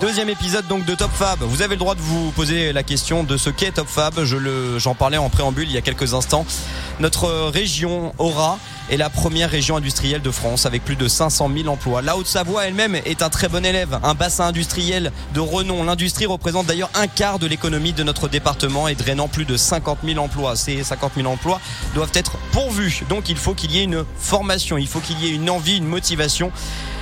Deuxième épisode donc de Top Fab. Vous avez le droit de vous poser la question de ce qu'est Top Fab. Je le, j'en parlais en préambule il y a quelques instants. Notre région aura est la première région industrielle de France avec plus de 500 000 emplois. La Haute-Savoie elle-même est un très bon élève, un bassin industriel de renom. L'industrie représente d'ailleurs un quart de l'économie de notre département et drainant plus de 50 000 emplois. Ces 50 000 emplois doivent être pourvus. Donc il faut qu'il y ait une formation, il faut qu'il y ait une envie, une motivation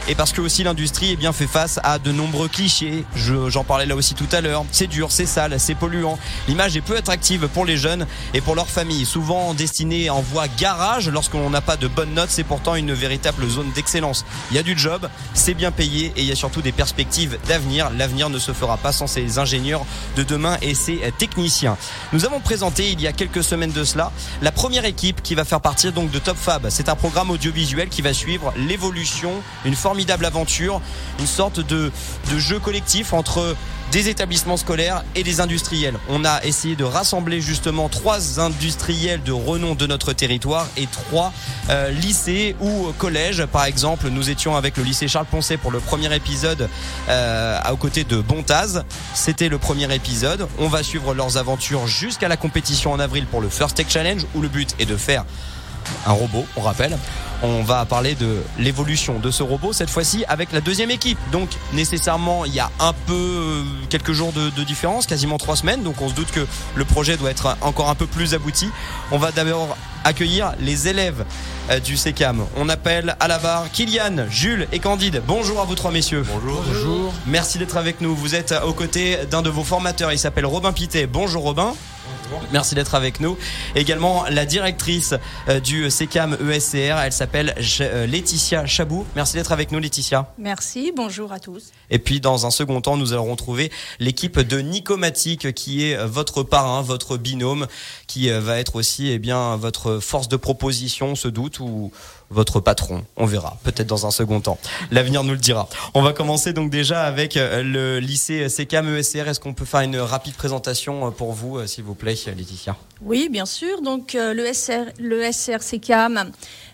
et parce que aussi l'industrie eh bien fait face à de nombreux clichés. J'en parlais là aussi tout à l'heure. C'est dur, c'est sale, c'est polluant. L'image est peu attractive pour les jeunes et pour leurs familles. Souvent destinée en voie garage lorsqu'on n'a pas de bonnes notes, c'est pourtant une véritable zone d'excellence. Il y a du job, c'est bien payé et il y a surtout des perspectives d'avenir. L'avenir ne se fera pas sans ces ingénieurs de demain et ces techniciens. Nous avons présenté il y a quelques semaines de cela la première équipe qui va faire partie donc de Top Fab. C'est un programme audiovisuel qui va suivre l'évolution, une forme formidable aventure, une sorte de, jeu collectif entre des établissements scolaires et des industriels. On a essayé de rassembler justement trois industriels de renom de notre territoire et trois euh, lycées ou collèges. Par exemple, nous étions avec le lycée Charles Poncet pour le premier épisode euh, aux côtés de Bontaz. C'était le premier épisode. On va suivre leurs aventures jusqu'à la compétition en avril pour le First Tech Challenge où le but est de faire un robot, on rappelle. On va parler de l'évolution de ce robot cette fois-ci avec la deuxième équipe. Donc nécessairement il y a un peu euh, quelques jours de, différence, quasiment trois semaines. Donc on se doute que le projet doit être encore un peu plus abouti. On va d'abord accueillir les élèves euh, du SECAM. On appelle à la barre Kylian, Jules et Candide. Bonjour à vous trois messieurs. Bonjour. Bonjour. Merci d'être avec nous. Vous êtes aux côtés d'un de vos formateurs. Il s'appelle Robin Pité. Bonjour Robin. Merci d'être avec nous. Également la directrice euh, du SECAM ESCR, elle s'appelle euh, Laetitia Chabou. Merci d'être avec nous Laetitia. Merci, bonjour à tous. Et puis dans un second temps, nous allons retrouver l'équipe de Nicomatique qui est votre parrain, votre binôme, qui euh, va être aussi eh bien votre force de proposition, ce doute ou votre patron. On verra, peut-être dans un second temps. L'avenir nous le dira. On va commencer donc déjà avec euh, le lycée CKM ESCR. Est-ce qu'on peut faire une rapide présentation euh, pour vous, euh, s'il vous plaît, Laetitia? Oui, bien sûr. Donc le, SR, le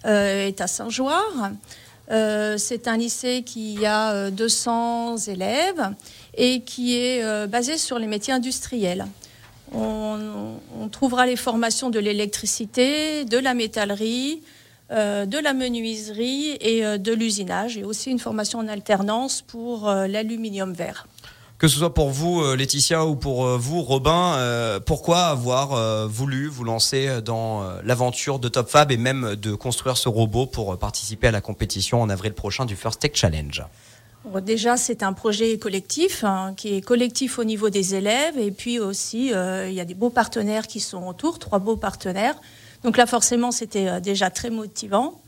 est à Saint-Joire. c'est un lycée qui a 200 élèves et qui est basé sur les métiers industriels. On, on trouvera les formations de l'électricité, de la métallerie, de la menuiserie et euh, de l'usinage, et aussi une formation en alternance pour euh, l'aluminium vert. Que ce soit pour vous, Laetitia, ou pour vous, Robin, pourquoi avoir voulu vous lancer dans l'aventure de Top Fab et même de construire ce robot pour participer à la compétition en avril prochain du First Tech Challenge? Déjà, c'est un projet collectif hein, qui est collectif au niveau des élèves et puis aussi il y a des beaux partenaires qui sont autour, trois beaux partenaires donc là, forcément, c'était euh, déjà très motivant.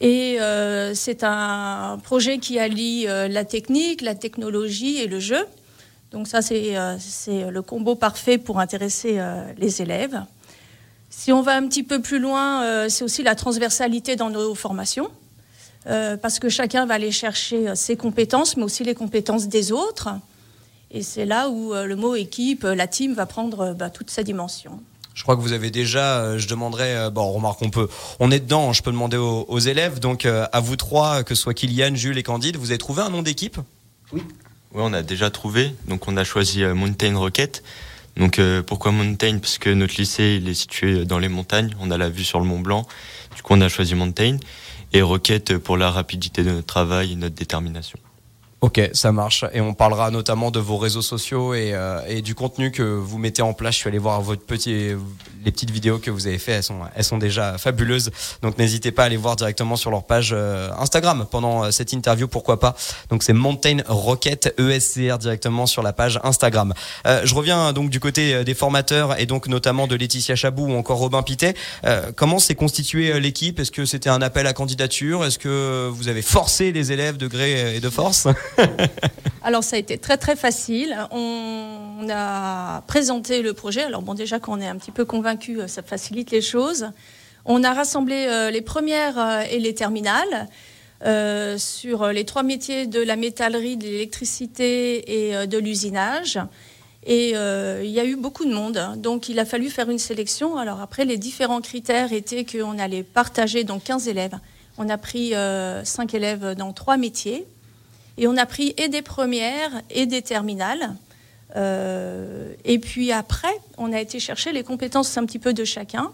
Et euh, c'est un projet qui allie euh, la technique, la technologie et le jeu. Donc ça, c'est le combo parfait pour intéresser les élèves. Si on va un petit peu plus loin, c'est aussi la transversalité dans nos formations, parce que chacun va aller chercher ses compétences, mais aussi les compétences des autres. Et c'est là où le mot équipe, la team, va prendre bah, toute sa dimension. Je crois que vous avez déjà, euh, je demanderai, euh, bon, remarque, on peut, on est dedans, je peux demander aux, élèves, donc euh, à vous trois, que ce soit Kylian, Jules et Candide, vous avez trouvé un nom d'équipe? Oui. Oui, on a déjà trouvé, donc on a choisi Mountain Rocket. Donc pourquoi Mountain? Parce que notre lycée il est situé dans les montagnes, on a la vue sur le Mont Blanc, du coup on a choisi Mountain. Et Rocket pour la rapidité de notre travail et notre détermination. Ok, ça marche. Et on parlera notamment de vos réseaux sociaux et, euh, et, du contenu que vous mettez en place. Je suis allé voir votre petit, les petites vidéos que vous avez fait. Elles sont, elles sont déjà fabuleuses. Donc n'hésitez pas à aller voir directement sur leur page euh, Instagram pendant euh, cette interview. Pourquoi pas? Donc c'est Mountain Rocket ESCR directement sur la page Instagram. je reviens donc du côté des formateurs et donc notamment de Laetitia Chabou ou encore Robin Pité. comment s'est constituée l'équipe? Est-ce que c'était un appel à candidature? Est-ce que vous avez forcé les élèves de gré et de force? Alors ça a été très très facile. On a présenté le projet. Alors bon déjà qu'on est un petit peu convaincu, euh, ça facilite les choses. On a rassemblé euh, les premières euh, et les terminales. sur les trois métiers de la métallerie, de l'électricité et de l'usinage. Et il y a eu beaucoup de monde, donc il a fallu faire une sélection. Alors après, les différents critères étaient qu'on allait partager donc 15 élèves. On a pris 5 élèves dans trois métiers Et on a pris et des premières et des terminales. et puis après, on a été chercher les compétences un petit peu de chacun.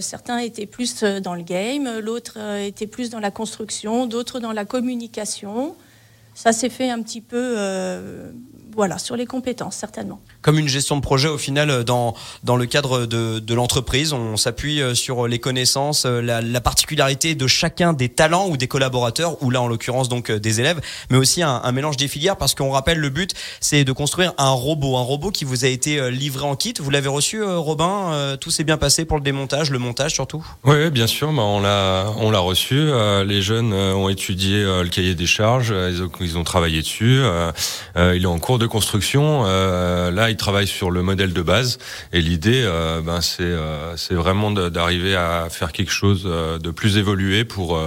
certains étaient plus dans le game, l'autre était plus dans la construction, d'autres dans la communication. Ça s'est fait un petit peu voilà, sur les compétences, certainement. Comme une gestion de projet, au final, euh, dans, dans le cadre de, de l'entreprise, on s'appuie euh, sur les connaissances, euh, la, la, particularité de chacun des talents ou des collaborateurs, ou là, en l'occurrence, donc des élèves, mais aussi un, un mélange des filières, parce qu'on rappelle, le but, c'est de construire un robot, un robot qui vous a été livré en kit. Vous l'avez reçu, Robin Tout s'est bien passé pour le démontage, le montage surtout? Oui, bien sûr, bah, on l'a on l'a reçu. Les jeunes ont étudié le cahier des charges, ils ont, ils ont travaillé dessus. Il est en cours de de construction, euh, là, il travaille sur le modèle de base. Et l'idée, euh, ben, c'est euh, vraiment d'arriver à faire quelque chose de plus évolué pour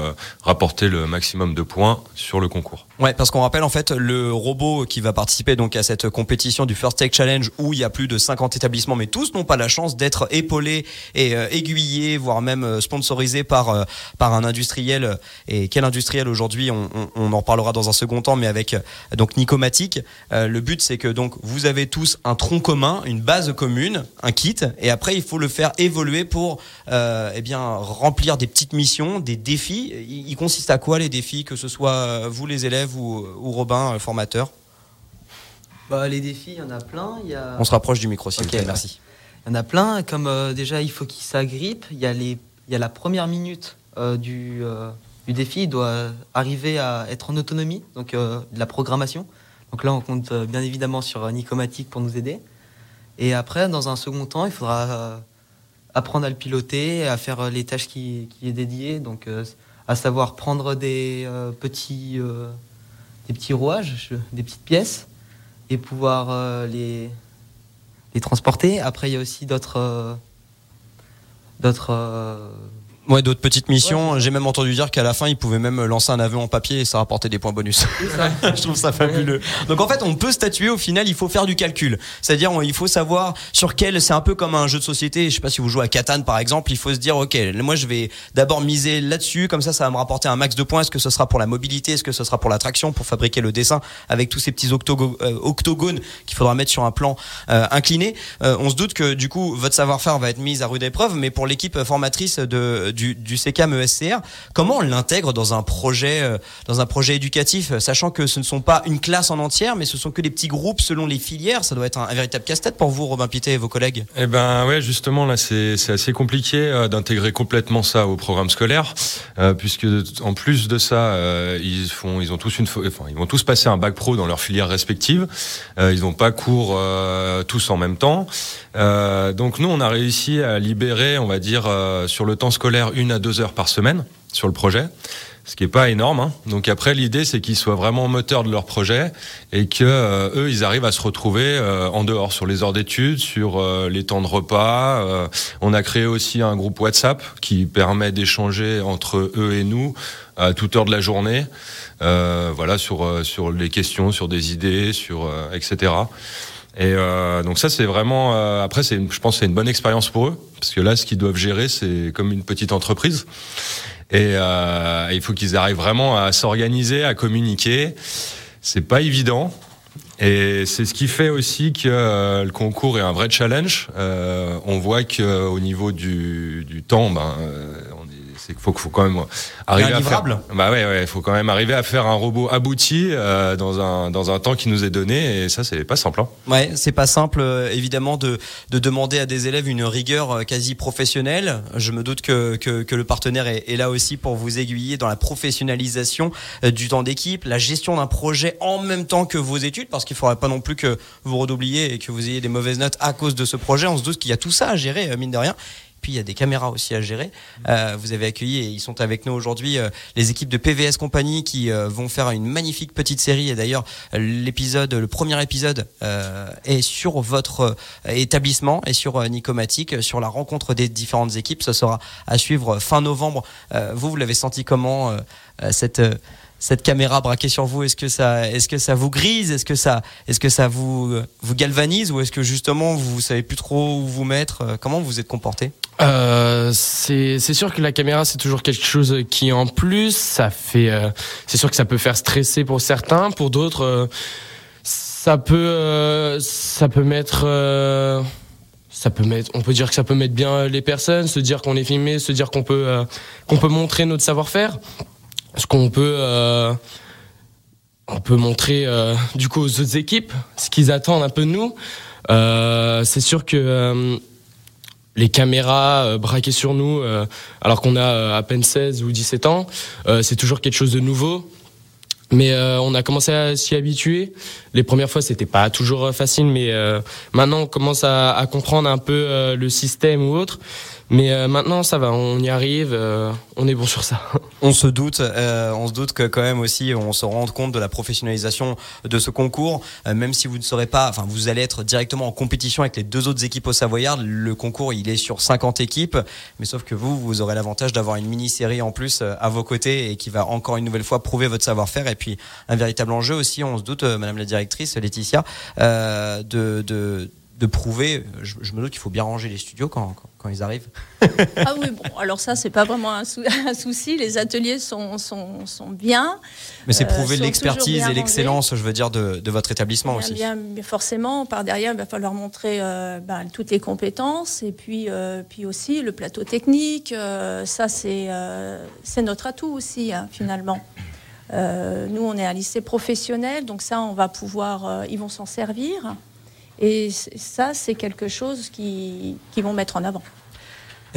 rapporter le maximum de points sur le concours. Ouais, parce qu'on rappelle en fait le robot qui va participer donc à cette compétition du First Tech Challenge où il y a plus de 50 établissements, mais tous n'ont pas la chance d'être épaulés et aiguillés, voire même sponsorisés par par un industriel. Et quel industriel aujourd'hui on, on, en parlera dans un second temps, mais avec donc Nicomatic. le but, c'est que donc vous avez tous un tronc commun, une base commune, un kit, et après il faut le faire évoluer pour euh, eh bien remplir des petites missions, des défis. Il, consiste à quoi les défis, que ce soit euh, vous les élèves ou, Robin, le formateur? Bah, les défis, il y en a plein. Il y a... On se rapproche du micro, s'il merci. Il y en a plein, comme euh, déjà il faut qu'il s'agrippe. Il y a les, y a la première minute du, du défi, il doit arriver à être en autonomie, donc de la programmation. Donc là, on compte euh, bien évidemment sur euh, Nicomatic pour nous aider. Et après, dans un second temps, il faudra euh, apprendre à le piloter, à faire les tâches qui, qui est dédiées, donc à savoir prendre des petits, des petits rouages, des petites pièces, et pouvoir les, transporter. Après, il y a aussi d'autres Ouais, d'autres petites missions. J'ai même entendu dire qu'à la fin, ils pouvaient même lancer un avion en papier et ça rapportait des points bonus. je trouve ça fabuleux. Donc en fait, on peut statuer. Au final, il faut faire du calcul. C'est-à-dire, il faut savoir sur quel. C'est un peu comme un jeu de société. Je sais pas si vous jouez à Catan par exemple. Il faut se dire, ok, moi je vais d'abord miser là-dessus. Comme ça, ça va me rapporter un max de points. Est-ce que ce sera pour la mobilité? Est-ce que ce sera pour l'attraction? Pour fabriquer le dessin avec tous ces petits euh, octogones qu'il faudra mettre sur un plan euh, incliné. Euh, on se doute que du coup, votre savoir-faire va être mis à rude épreuve. Mais pour l'équipe formatrice de du, du ESCR. Comment on l'intègre dans un projet, euh, dans un projet éducatif, sachant que ce ne sont pas une classe en entière, mais ce sont que des petits groupes selon les filières. Ça doit être un, véritable casse-tête pour vous, Robin Pité et vos collègues. Eh ben ouais, justement là, c'est assez compliqué euh, d'intégrer complètement ça au programme scolaire, euh, puisque en plus de ça, ils font, ils ont tous une, enfin, ils vont tous passer un bac pro dans leurs filières respectives. ils n'ont pas cours tous en même temps. donc nous, on a réussi à libérer, on va dire, sur le temps scolaire une à deux heures par semaine sur le projet, ce qui est pas énorme. Hein. Donc après, l'idée c'est qu'ils soient vraiment moteurs de leur projet et que euh, eux, ils arrivent à se retrouver euh, en dehors sur les heures d'études, sur euh, les temps de repas. on a créé aussi un groupe WhatsApp qui permet d'échanger entre eux et nous à toute heure de la journée. voilà sur sur les questions, sur des idées, sur etc. Et euh, donc ça c'est vraiment euh, après c'est je pense c'est une bonne expérience pour eux parce que là ce qu'ils doivent gérer c'est comme une petite entreprise et euh, il faut qu'ils arrivent vraiment à s'organiser, à communiquer. C'est pas évident. Et c'est ce qui fait aussi que euh, le concours est un vrai challenge. Euh, on voit que au niveau du, du temps, ben, c'est qu'il faut, faut quand même arriver à faire. Bah ouais, ouais, faut quand même arriver à faire un robot abouti euh, dans un dans un temps qui nous est donné et ça c'est pas simple. Hein. Ouais, c'est pas simple euh, évidemment de de demander à des élèves une rigueur euh, quasi professionnelle. Je me doute que que, que le partenaire est, est, là aussi pour vous aiguiller dans la professionnalisation du temps d'équipe, la gestion d'un projet en même temps que vos études, parce qu'il faudrait pas non plus que vous redoubliez et que vous ayez des mauvaises notes à cause de ce projet. On se doute qu'il y a tout ça à gérer mine de rien il y a des caméras aussi à gérer. Euh, vous avez accueilli et ils sont avec nous aujourd'hui euh, les équipes de PVS Compagnie qui euh, vont faire une magnifique petite série et d'ailleurs l'épisode, le premier épisode est sur votre établissement et sur Nicomatic, sur la rencontre des différentes équipes. Ce sera à suivre fin novembre. vous, vous l'avez senti comment cette cette caméra braquée sur vous Est-ce que ça, est-ce que ça vous grise Est-ce que ça, est-ce que ça vous galvanise ou est-ce que justement vous, savez plus trop où vous mettre euh, Comment vous êtes comporté? Euh, c'est sûr que la caméra c'est toujours quelque chose qui en plus ça fait euh, c'est sûr que ça peut faire stresser pour certains. Pour d'autres ça peut ça peut mettre ça peut mettre on peut dire que ça peut mettre bien les personnes se dire qu'on est filmé se dire qu'on peut qu'on peut montrer notre savoir-faire ce qu'on peut euh, on peut montrer euh, du coup aux autres équipes ce qu'ils attendent un peu de nous. Euh, c'est sûr que les caméras braquées sur nous alors qu'on a à peine 16 ou 17 ans, c'est toujours quelque chose de nouveau. Mais on a commencé à s'y habituer. Les premières fois, c'était pas toujours facile, mais maintenant, on commence à, comprendre un peu le système ou autre. Mais euh, maintenant, ça va, on y arrive, euh, on est bon sur ça. On se doute, euh, on se doute que quand même aussi, on se rend compte de la professionnalisation de ce concours, même si vous ne serez pas, enfin, vous allez être directement en compétition avec les deux autres équipes au Savoyard. Le concours, il est sur 50 équipes, mais sauf que vous, vous aurez l'avantage d'avoir une mini-série en plus à vos côtés et qui va encore une nouvelle fois prouver votre savoir-faire. Et puis, un véritable enjeu aussi, on se doute, Madame la directrice Laetitia, de, de de prouver. Je, me doute qu'il faut bien ranger les studios quand, quand, ils arrivent. ah oui, bon, alors ça, c'est pas vraiment un, souci. Les ateliers sont, sont, sont bien. Mais c'est prouver euh, l'expertise et l'excellence, je veux dire, de, de votre établissement aussi. Bien, forcément, par derrière, il va falloir montrer euh, ben, toutes les compétences et puis, euh, puis aussi le plateau technique. ça, c'est c'est notre atout aussi, hein, finalement. Nous, on est un lycée professionnel, donc ça, on va pouvoir, ils vont s'en servir. Et ça, c'est quelque chose qu'ils qui vont mettre en avant.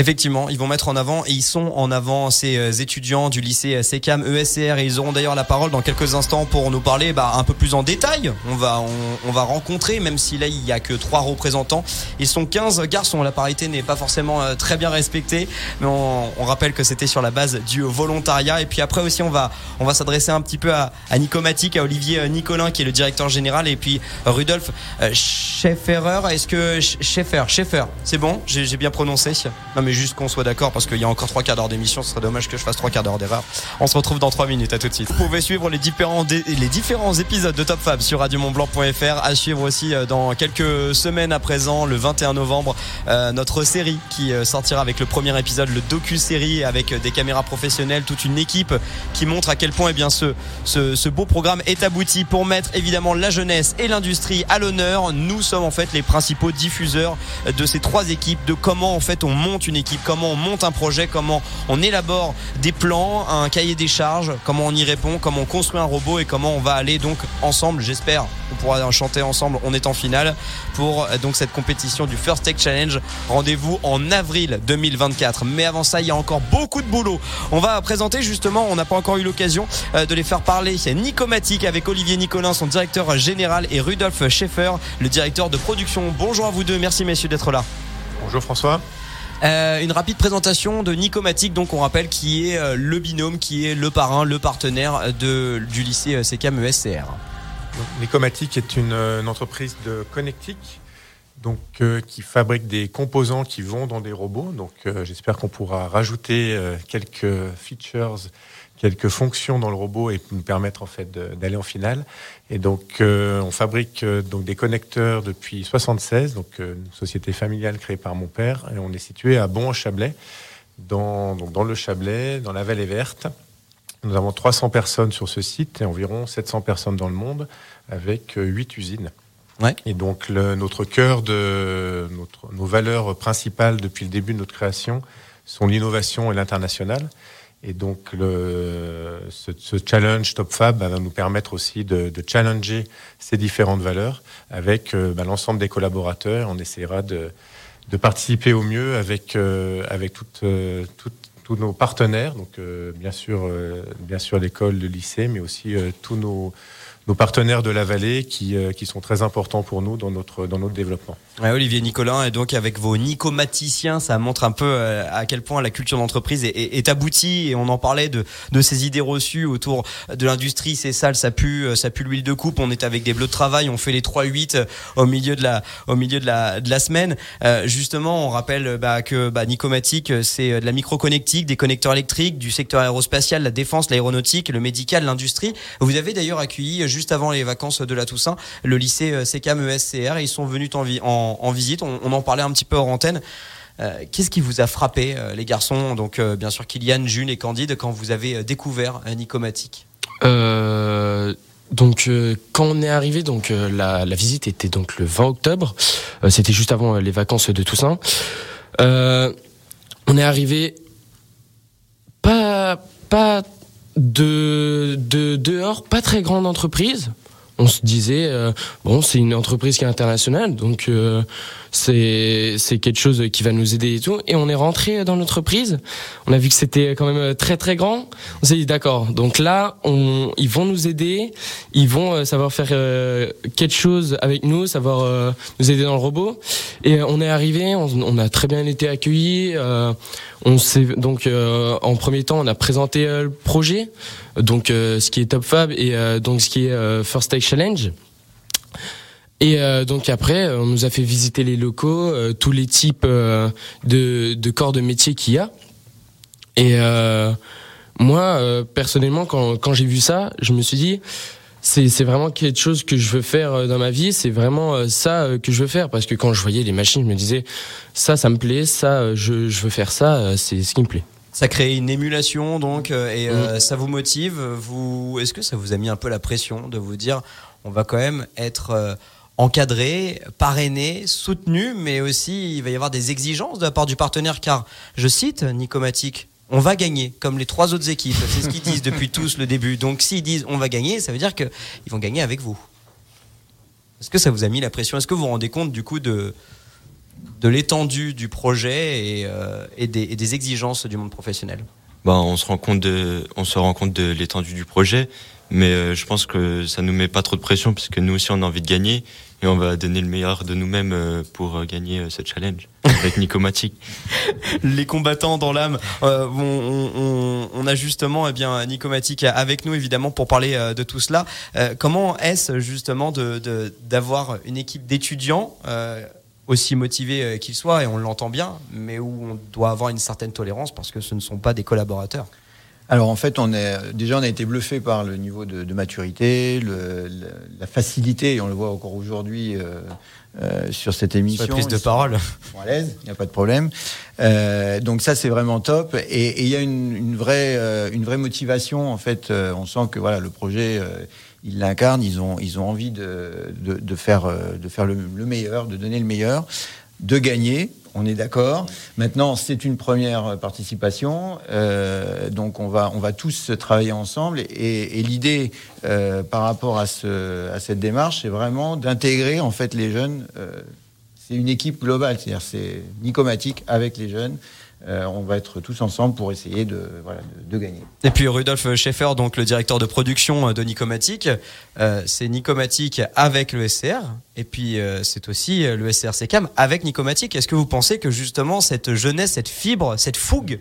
Effectivement, ils vont mettre en avant et ils sont en avant ces euh, étudiants du lycée euh, SECAM ESCR et ils auront d'ailleurs la parole dans quelques instants pour nous parler bah, un peu plus en détail. On va on, va rencontrer, même si là il y a que trois représentants, ils sont 15 garçons. La parité n'est pas forcément euh, très bien respectée, mais on, rappelle que c'était sur la base du volontariat. Et puis après aussi on va on va s'adresser un petit peu à, à Nicomatique, à Olivier Nicolin qui est le directeur général et puis Rudolf Schefferer. Est-ce que Scheffer, Scheffer, c'est bon? J'ai bien prononcé? Juste qu'on soit d'accord parce qu'il y a encore trois quarts d'heure d'émission, ce serait dommage que je fasse trois quarts d'heure d'erreur. On se retrouve dans trois minutes, à tout de suite. Vous pouvez suivre les différents, les différents épisodes de Top Fab sur radiomontblanc.fr, à suivre aussi euh, dans quelques semaines à présent, le 21 novembre, euh, notre série qui euh, sortira avec le premier épisode, le docu-série avec des caméras professionnelles, toute une équipe qui montre à quel point eh bien, ce, ce, ce beau programme est abouti pour mettre évidemment la jeunesse et l'industrie à l'honneur. Nous sommes en fait les principaux diffuseurs de ces trois équipes, de comment en fait on monte une équipe, comment on monte un projet, comment on élabore des plans, un cahier des charges, comment on y répond, comment on construit un robot et comment on va aller donc ensemble, j'espère, on pourra chanter ensemble, on est en finale pour euh, donc cette compétition du First Tech Challenge. Rendez-vous en avril 2024. Mais avant ça, il y a encore beaucoup de boulot. On va présenter justement, on n'a pas encore eu l'occasion euh, de les faire parler. C'est Nicomatique avec Olivier Nicolin, son directeur général, et Rudolf Schaeffer, le directeur de production. Bonjour à vous deux, merci messieurs d'être là. Bonjour François. Euh, une rapide présentation de Nicomatic, donc on rappelle qui est euh, le binôme, qui est le parrain, le partenaire de, du lycée euh, CKM ESCR. Nicomatic est une, entreprise de connectique donc, qui fabrique des composants qui vont dans des robots. Donc j'espère qu'on pourra rajouter quelques features quelques fonctions dans le robot et nous permettre en fait d'aller en finale. Et donc euh, on fabrique euh, donc des connecteurs depuis 76, donc euh, une société familiale créée par mon père et on est situé à Bon-Chablais, dans donc dans le Chablais, dans la vallée verte. Nous avons 300 personnes sur ce site et environ 700 personnes dans le monde avec 8 usines. Ouais. Et donc le, notre cœur de notre, nos valeurs principales depuis le début de notre création sont l'innovation et l'international. Et donc, ce, challenge Top Fab va nous permettre aussi de, challenger ces différentes valeurs avec euh, bah, l'ensemble des collaborateurs. On essaiera de, participer au mieux avec, euh, avec euh, toutes, tous nos partenaires, donc bien sûr, bien sûr l'école, le lycée, mais aussi tous nos, nos partenaires de la vallée qui, qui sont très importants pour nous dans notre, dans notre développement. Olivier Nicolin, et donc avec vos nicomaticiens, ça montre un peu à quel point la culture d'entreprise est, aboutie et on en parlait de, de ces idées reçues autour de l'industrie, c'est sale, ça pue, ça pue l'huile de coupe, on est avec des bleus de travail, on fait les 3-8 au milieu de la, au milieu de la, de la semaine. justement, on rappelle bah, que bah, Nicomatic, c'est de la microconnectique, des connecteurs électriques, du secteur aérospatial, la défense, l'aéronautique, le médical, l'industrie. Vous avez d'ailleurs accueilli juste avant les vacances de la Toussaint le lycée CECAM ESCR. Ils sont venus en, en, en visite. On, en parlait un petit peu hors antenne. Euh, Qu'est-ce qui vous a frappé, euh, les garçons? Donc, euh, bien sûr, Kylian, June et Candide, quand vous avez découvert Nicomatic donc quand on est arrivé, donc la, la, visite était donc le 20 octobre. C'était juste avant les vacances de Toussaint. on est arrivé pas pas de, de dehors, pas très grande entreprise. On se disait bon, c'est une entreprise qui est internationale, donc euh, c'est quelque chose qui va nous aider et tout. Et on est rentré dans l'entreprise. On a vu que c'était quand même très très grand. On s'est dit d'accord. Donc là, on, ils vont nous aider. Ils vont euh, savoir faire euh, quelque chose avec nous, savoir euh, nous aider dans le robot. Et on est arrivé. On, on a très bien été accueillis. On s'est donc en premier temps, on a présenté le projet, donc ce qui est Top Fab et donc ce qui est First Take Challenge. Et euh, donc après, on nous a fait visiter les locaux, euh, tous les types euh, de, de, corps de métier qu'il y a. Et moi, personnellement, quand, quand j'ai vu ça, je me suis dit, c'est vraiment quelque chose que je veux faire dans ma vie. C'est vraiment ça que je veux faire parce que quand je voyais les machines, je me disais, ça, ça me plaît, ça, je, je veux faire ça, c'est ce qui me plaît. Ça crée une émulation donc et mm. ça vous motive. Vous, est-ce que ça vous a mis un peu la pression de vous dire, on va quand même être encadré, parrainé, soutenu, mais aussi il va y avoir des exigences de la part du partenaire, car, je cite Nicomatic, on va gagner, comme les trois autres équipes. C'est ce qu'ils disent depuis tous le début. Donc s'ils disent on va gagner, ça veut dire qu'ils vont gagner avec vous. Est-ce que ça vous a mis la pression? Est-ce que vous vous rendez compte du coup de, de l'étendue du projet et, euh, des, exigences du monde professionnel? Bah, on, se rend compte de, on se rend compte de l'étendue du projet, mais euh, je pense que ça nous met pas trop de pression, puisque nous aussi on a envie de gagner et on va donner le meilleur de nous-mêmes euh, pour euh, gagner euh, ce challenge avec Nicomatic. Les combattants dans l'âme. On, a justement eh bien Nicomatic avec nous évidemment pour parler de tout cela. Comment est-ce justement d'avoir une équipe d'étudiants aussi motivés qu'ils soient? Et on l'entend bien, mais où on doit avoir une certaine tolérance parce que ce ne sont pas des collaborateurs. Alors en fait, on est déjà on a été bluffé par le niveau de, de maturité, le, la facilité, et on le voit encore aujourd'hui euh, euh, sur cette émission. Sur prise de parole. À l'aise, il n'y a pas de problème. Euh, donc ça c'est vraiment top, et il y a une, une vraie euh, une vraie motivation en fait. Euh, on sent que voilà le projet. ils l'incarnent, ils ont, ils ont envie de, de, de faire, de faire le, le meilleur, de donner le meilleur, de gagner on est d'accord. Maintenant, c'est une première participation, euh, donc on va on va tous travailler ensemble. Et, l'idée euh, par rapport à cette démarche, c'est vraiment d'intégrer en fait les jeunes. Euh, c'est une équipe globale, c'est-à-dire c'est Nicomatique avec les jeunes. Euh, on va être tous ensemble pour essayer de, voilà, de, de, gagner. Et puis Rudolf Schaeffer, donc le directeur de production de Nicomatic, euh, c'est Nicomatic avec le SCR, et puis euh, c'est aussi le SCR SECAM avec Nicomatic. Est-ce que vous pensez que justement cette jeunesse, cette fibre, cette fougue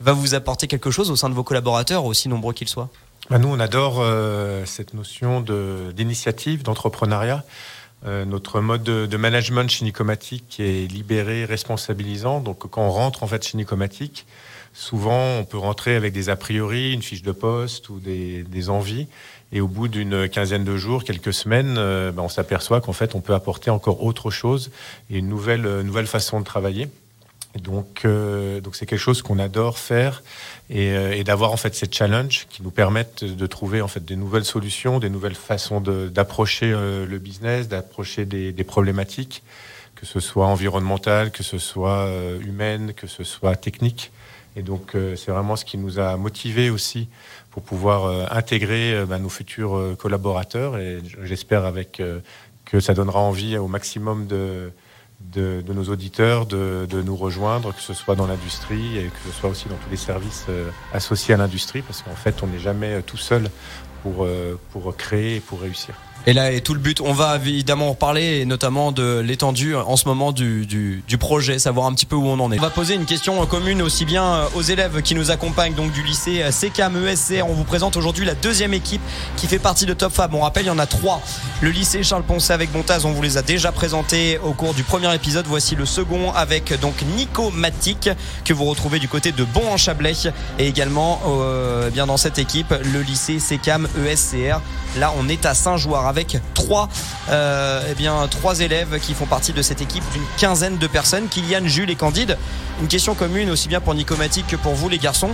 va vous apporter quelque chose au sein de vos collaborateurs, aussi nombreux qu'ils soient? Bah Nous, on adore euh, cette notion d'initiative, d'entrepreneuriat. Euh, notre mode de, de, management chez est libéré, responsabilisant. Donc, quand on rentre en fait chez Nicomatic, souvent on peut rentrer avec des a priori, une fiche de poste ou des, des envies. Et au bout d'une quinzaine de jours, quelques semaines, euh, ben on s'aperçoit qu'en fait, on peut apporter encore autre chose et une nouvelle, nouvelle façon de travailler. Donc, euh, donc c'est quelque chose qu'on adore faire et, euh, et d'avoir en fait ces challenges qui nous permettent de trouver en fait des nouvelles solutions, des nouvelles façons d'approcher euh, le business, d'approcher des, des, problématiques, que ce soit environnementales, que ce soit euh, humaines, que ce soit techniques. Et donc euh, c'est vraiment ce qui nous a motivés aussi pour pouvoir euh, intégrer bah, nos futurs collaborateurs et j'espère avec que ça donnera envie au maximum de de, nos auditeurs de, nous rejoindre, que ce soit dans l'industrie et que ce soit aussi dans tous les services associés à l'industrie, parce qu'en fait, on n'est jamais tout seul pour, pour créer et pour réussir. Et là est tout le but. On va évidemment en reparler, notamment de l'étendue en ce moment du, du, projet, savoir un petit peu où on en est. On va poser une question commune aussi bien euh, aux élèves qui nous accompagnent, donc du lycée CKM ESC. On vous présente aujourd'hui la deuxième équipe qui fait partie de Top Fab. On rappelle, il y en a trois. Le lycée Charles Poncet avec Montaz, on vous les a déjà présentés au cours du premier épisode. Voici le second avec donc Nico Matic que vous retrouvez du côté de Bon en Chablais et également euh, bien dans cette équipe le lycée CKM ESCR. Là, on est à Saint-Jouard avec trois, euh, eh trois élèves qui font partie de cette équipe d'une quinzaine de personnes. Kylian, Jules et Candide. Une question commune aussi bien pour Nicomatique que pour vous les garçons.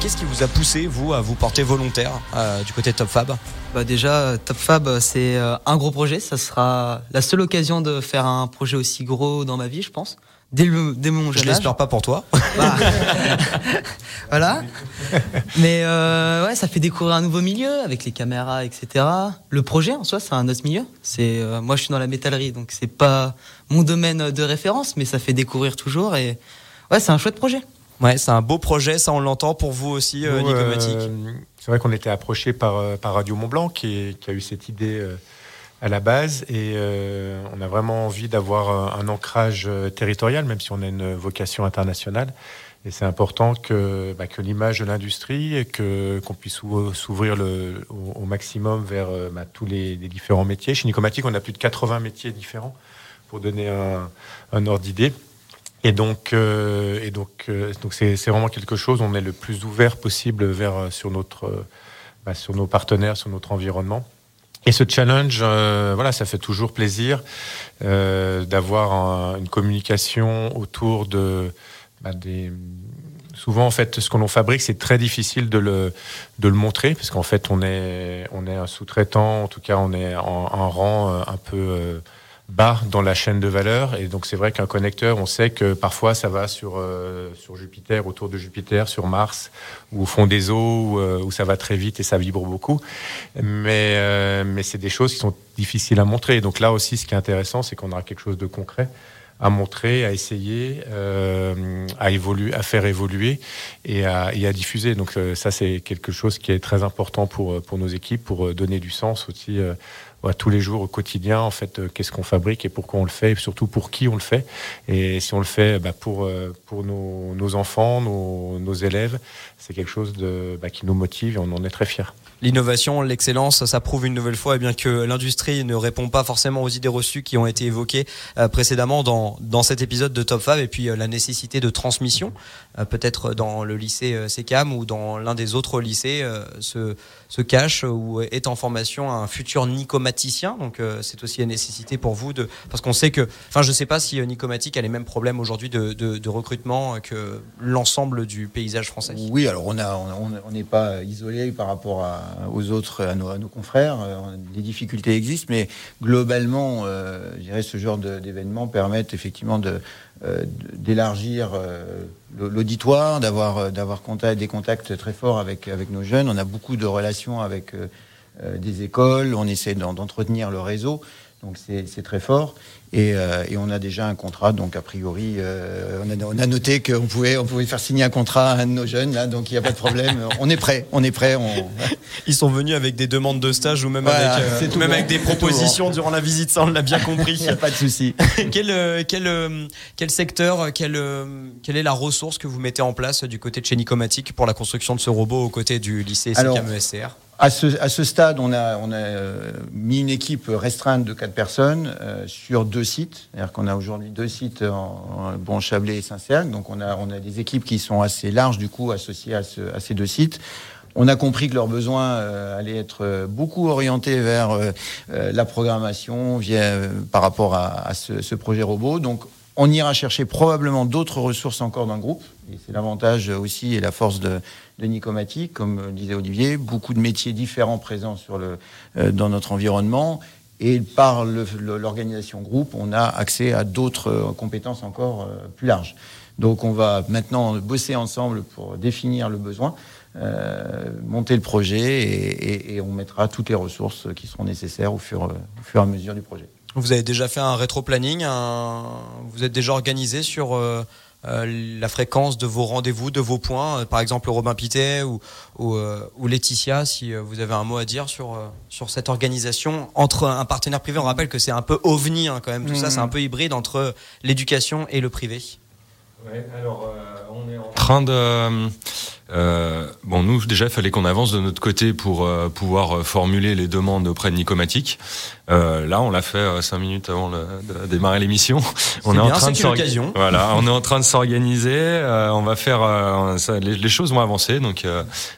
Qu'est-ce qui vous a poussé, vous, à vous porter volontaire euh, du côté de Top Fab? Bah Déjà, Top Fab, c'est euh, un gros projet. Ça sera la seule occasion de faire un projet aussi gros dans ma vie, je pense dès, le, dès mon jeune Je l'espère pas pour toi. Bah. voilà. Mais euh, ouais, ça fait découvrir un nouveau milieu avec les caméras, etc. Le projet en soi, c'est un autre milieu. C'est euh, moi, je suis dans la métallerie, donc c'est pas mon domaine de référence, mais ça fait découvrir toujours et ouais, c'est un chouette projet. Ouais, c'est un beau projet, ça on l'entend pour vous aussi, euh, Nicomatique. c'est vrai qu'on était approché par, par Radio Mont Blanc qui, qui, a eu cette idée à la base et euh, on a vraiment envie d'avoir un, ancrage euh, territorial, même si on a une vocation internationale. Et c'est important que, bah, que l'image de l'industrie, que qu'on puisse s'ouvrir le, au, maximum vers euh, bah, tous les, différents métiers. Chez Nicomatic, on a plus de 80 métiers différents pour donner un, un ordre d'idée. Et donc, et donc, donc c'est, vraiment quelque chose. On est le plus ouvert possible vers sur notre, bah, sur nos partenaires, sur notre environnement. Et ce challenge, euh, voilà, ça fait toujours plaisir euh, d'avoir une communication autour de bah. Souvent, en fait, ce qu'on fabrique, c'est très difficile de le de le montrer parce qu'en fait, on est on est un sous-traitant, en tout cas, on est en, en rang euh, un peu bas dans la chaîne de valeur. Et donc c'est vrai qu'un connecteur, on sait que parfois ça va sur, euh, sur Jupiter, autour de Jupiter, sur Mars, ou au fond des eaux, euh, où, ça va très vite et ça vibre beaucoup. Mais, euh, mais c'est des choses qui sont difficiles à montrer. Donc là aussi, ce qui est intéressant, c'est qu'on aura quelque chose de concret à montrer, à essayer, à évoluer, à faire évoluer et à, et à diffuser. Donc ça, c'est quelque chose qui est très important pour pour nos équipes, pour donner du sens aussi tous les jours au quotidien en fait euh, qu'est-ce qu'on fabrique et pourquoi on le fait et surtout pour qui on le fait. Et si on le fait bah, pour euh, pour nos, enfants nos, nos, élèves c'est quelque chose bah, qui nous motive et on en est très fiers l'innovation, l'excellence, ça prouve une nouvelle fois eh bien que l'industrie ne répond pas forcément aux idées reçues qui ont été évoquées euh, précédemment dans, dans cet épisode de Top Fab et puis euh, la nécessité de transmission, euh, peut-être dans le lycée SECAM ou dans l'un des autres lycées, se, se cache ou est en formation un futur nicomaticien. Donc c'est aussi une nécessité pour vous de parce qu'on sait que, enfin je sais pas si Nicomatique a les mêmes problèmes aujourd'hui de, de, recrutement que l'ensemble du paysage français. Oui, alors on a on n'est pas isolé par rapport à aux autres, à nos, confrères. Euh, difficultés existent, mais globalement, euh, je dirais, ce genre d'événements permettent effectivement euh, d'élargir l'auditoire, d'avoir des contacts très forts avec nos jeunes. On a beaucoup de relations avec des écoles. On essaie d'entretenir le réseau, donc c'est très fort. Euh, et, on a déjà un contrat, donc a priori, euh, on, a, noté qu'on pouvait, on pouvait faire signer un contrat à un de nos jeunes, là, donc il n'y a pas de problème. on est prêt, on est prêt. Ils sont venus avec des demandes de stage ou même avec, euh, même avec des propositions durant la visite, ça on l'a bien compris. Il n'y a pas de souci. quel, quel, quel secteur, quelle, quelle est la ressource que vous mettez en place du côté de chez pour la construction de ce robot aux côtés du lycée CKMESCR à ce, à ce, stade, on a, on a euh, mis une équipe restreinte de quatre personnes euh, sur deux sites. C'est-à-dire qu'on a aujourd'hui deux sites en, Bon Chablais et Saint-Cergue. Donc on a, on a des équipes qui sont assez larges du coup associées à, ce, à ces deux sites. On a compris que leurs besoins euh, allaient être beaucoup orientés vers la programmation via, par rapport à, à ce, ce, projet robot. Donc on ira chercher probablement d'autres ressources encore dans le groupe. Et c'est l'avantage aussi et la force de, de Nicomatique, comme disait Olivier, beaucoup de métiers différents présents sur le, euh, dans notre environnement. Et par l'organisation groupe, on a accès à d'autres euh, compétences encore euh, plus larges. Donc on va maintenant bosser ensemble pour définir le besoin, monter le projet et, et, on mettra toutes les ressources qui seront nécessaires au fur, au fur et à mesure du projet. Vous avez déjà fait un rétro-planning, vous êtes déjà organisé sur euh, la fréquence de vos rendez-vous, de vos points, euh, par exemple Robin Pité ou, ou, euh, Laetitia, si vous avez un mot à dire sur, sur cette organisation entre un partenaire privé? On rappelle que c'est un peu ovni hein, quand même, tout ça, c'est un mmh. peu hybride entre l'éducation et le privé. Ouais, alors on est en train de euh, bon, nous, déjà, il fallait qu'on avance de notre côté pour euh, pouvoir euh, formuler les demandes auprès de Nicomatic. Euh, là, on l'a fait cinq minutes avant le, de démarrer l'émission. On est, en train de s'organiser. Voilà, on est en train de s'organiser. on va faire ça, les, les, choses vont avancer. Donc,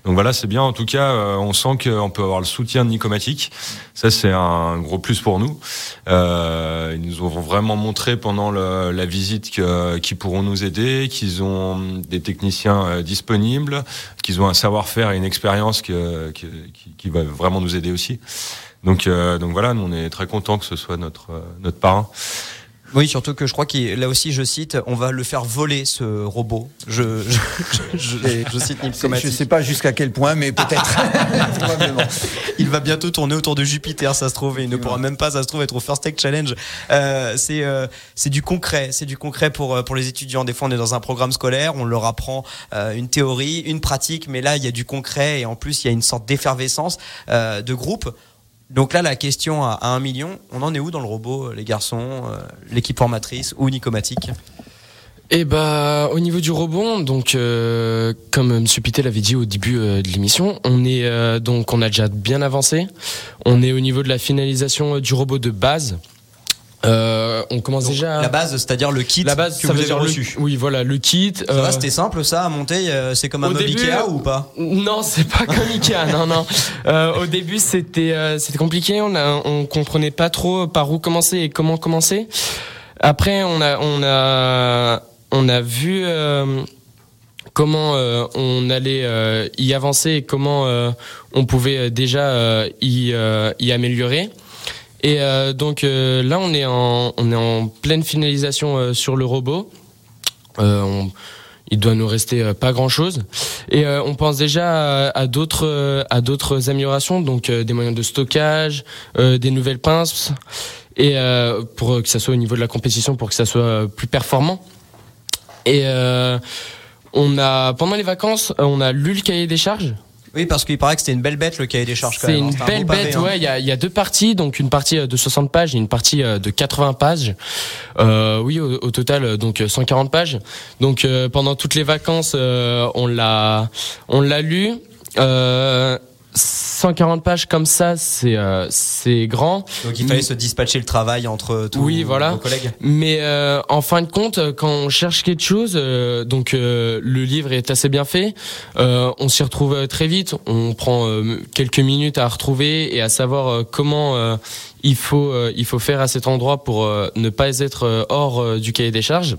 donc voilà, c'est bien. En tout cas, on sent qu'on peut avoir le soutien de Nicomatic. Ça, c'est un gros plus pour nous. ils nous ont vraiment montré pendant le, la visite qu'ils pourront nous aider, qu'ils ont des techniciens disponibles qu'ils ont un savoir-faire et une expérience qui, qui, va vraiment nous aider aussi. Donc, euh, donc voilà, nous on est très contents que ce soit notre, euh, notre parrain. Oui, surtout que je crois qu'il là aussi, je cite, on va le faire voler ce robot. Je, je, je, cite Nils Je ne sais pas jusqu'à quel point, mais peut-être. il va bientôt tourner autour de Jupiter, ça se trouve, et il ne pourra même pas, ça se trouve, être au First Tech Challenge. Euh, c'est euh, c'est du concret, c'est du concret pour euh, pour les étudiants. Des fois, on est dans un programme scolaire, on leur apprend euh, une théorie, une pratique, mais là, il y a du concret et en plus, il y a une sorte d'effervescence euh, de groupe. Donc là, la question à, 1 million, on en est où dans le robot, euh, les garçons, euh, l'équipe formatrice ou Nicomatique eh bah, au niveau du robot, donc euh, comme M. Pité l'avait dit au début de l'émission, on est donc on a déjà bien avancé. On est au niveau de la finalisation du robot de base. Euh, on commence déjà. La base, c'est-à-dire le kit la base, que vous avez reçu. oui, voilà, le kit. Ça va, euh, c'était simple ça à monter. Euh, c'est comme un meuble Ikea ou pas? Non, c'est pas comme Ikea. non, non. Euh, au début, c'était c'était compliqué. On a, on comprenait pas trop par où commencer et comment commencer. Après, on a on a on a vu comment on allait y avancer et comment on pouvait déjà y, y améliorer. Et euh, donc euh, là, on est en, on est en pleine finalisation euh, sur le robot. On, il doit nous rester pas grand chose et on pense déjà à, d'autres à d'autres améliorations donc des moyens de stockage des nouvelles pinces et pour que ça soit au niveau de la compétition pour que ça soit plus performant. Et on a pendant les vacances on a lu le cahier des charges oui, parce qu'il paraît que c'était une belle bête le cahier des charges. C'est une hein. belle bête, hein. ouais. Il y a, y a, deux parties, donc une partie euh, de 60 pages et une partie euh, de 80 pages. Euh, oui, au, total, donc 140 pages. Donc pendant toutes les vacances, on l'a, on l'a lu. 140 pages comme ça, c'est euh, c'est grand. Donc il fallait se dispatcher le travail entre tous oui, voilà. vos collègues. Mais euh, en fin de compte, quand on cherche quelque chose, euh, donc le livre est assez bien fait. on s'y retrouve très vite. On prend quelques minutes à retrouver et à savoir comment il faut il faut faire à cet endroit pour ne pas être hors du cahier des charges.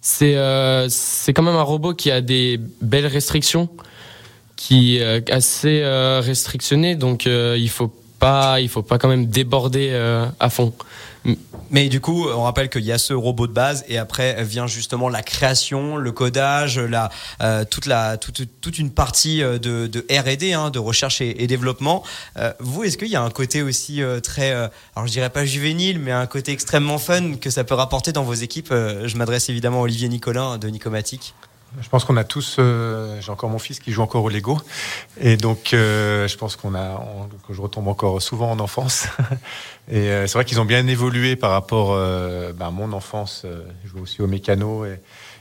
C'est c'est quand même un robot qui a des belles restrictions qui est assez euh, restrictionné, donc euh, il faut pas, il faut pas quand même déborder euh, à fond. Mais du coup, on rappelle qu'il y a ce robot de base et après vient justement la création, le codage, la, toute, la, toute, toute une partie de, R&D, hein, de recherche et, développement. vous, est-ce qu'il y a un côté aussi très, alors je dirais pas juvénile, mais un côté extrêmement fun que ça peut rapporter dans vos équipes? Je m'adresse évidemment à Olivier Nicolin de Nicomatic. Je pense qu'on a tous. Euh, j'ai encore mon fils qui joue encore au Lego, et donc euh, je pense qu'on a. que je retombe encore souvent en enfance. et euh, c'est vrai qu'ils ont bien évolué par rapport bah, à mon enfance. je joue aussi au mécano et,